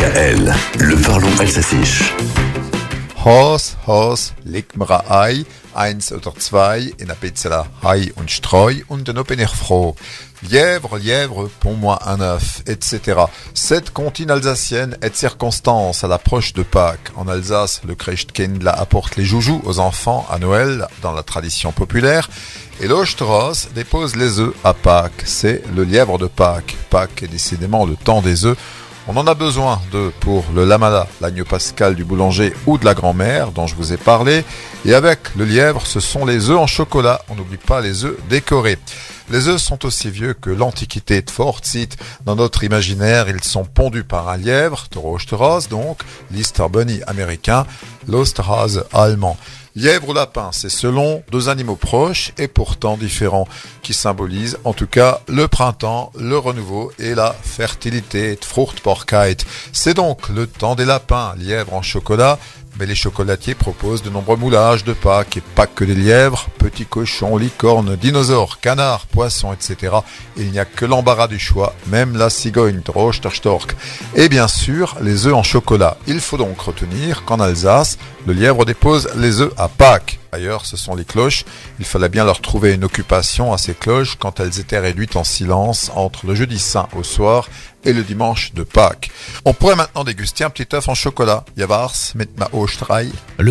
Le parlons alsacisch. Haus, Haus, leg mir ein Ei, eins oder zwei, in a Pizzela Hai und Streu und dann bin ich. Lièvre, lièvre, pond-moi un œuf, etc. Cette comptine alsacienne est de circonstance à l'approche de Pâques. En Alsace, le Christkindl apporte les joujoux aux enfants à Noël, dans la tradition populaire, et l'Ostros dépose les œufs à Pâques. C'est le lièvre de Pâques. Pâques est décidément le temps des œufs. On en a besoin de pour le lamada, l'agneau pascal du boulanger ou de la grand-mère dont je vous ai parlé. Et avec le lièvre, ce sont les œufs en chocolat. On n'oublie pas les œufs décorés. Les œufs sont aussi vieux que l'Antiquité de Fortzit. Dans notre imaginaire, ils sont pondus par un lièvre, Torochterhas donc, l'Easter Bunny américain, l'Osterhase allemand. Lièvre ou lapin, c'est selon deux animaux proches et pourtant différents, qui symbolisent en tout cas le printemps, le renouveau et la fertilité, Fruchtbarkeit. C'est donc le temps des lapins, lièvre en chocolat, mais les chocolatiers proposent de nombreux moulages de Pâques et pas que des lièvres, petits cochons, licornes, dinosaures, canards, poissons, etc. Il n'y a que l'embarras du choix, même la cigogne, Drosterstork. Et bien sûr, les œufs en chocolat. Il faut donc retenir qu'en Alsace, le lièvre dépose les œufs à Pâques. Ailleurs, ce sont les cloches. Il fallait bien leur trouver une occupation à ces cloches quand elles étaient réduites en silence entre le jeudi saint au soir et le dimanche de Pâques. On pourrait maintenant déguster un petit œuf en chocolat. Javars mit ma Osterei. Le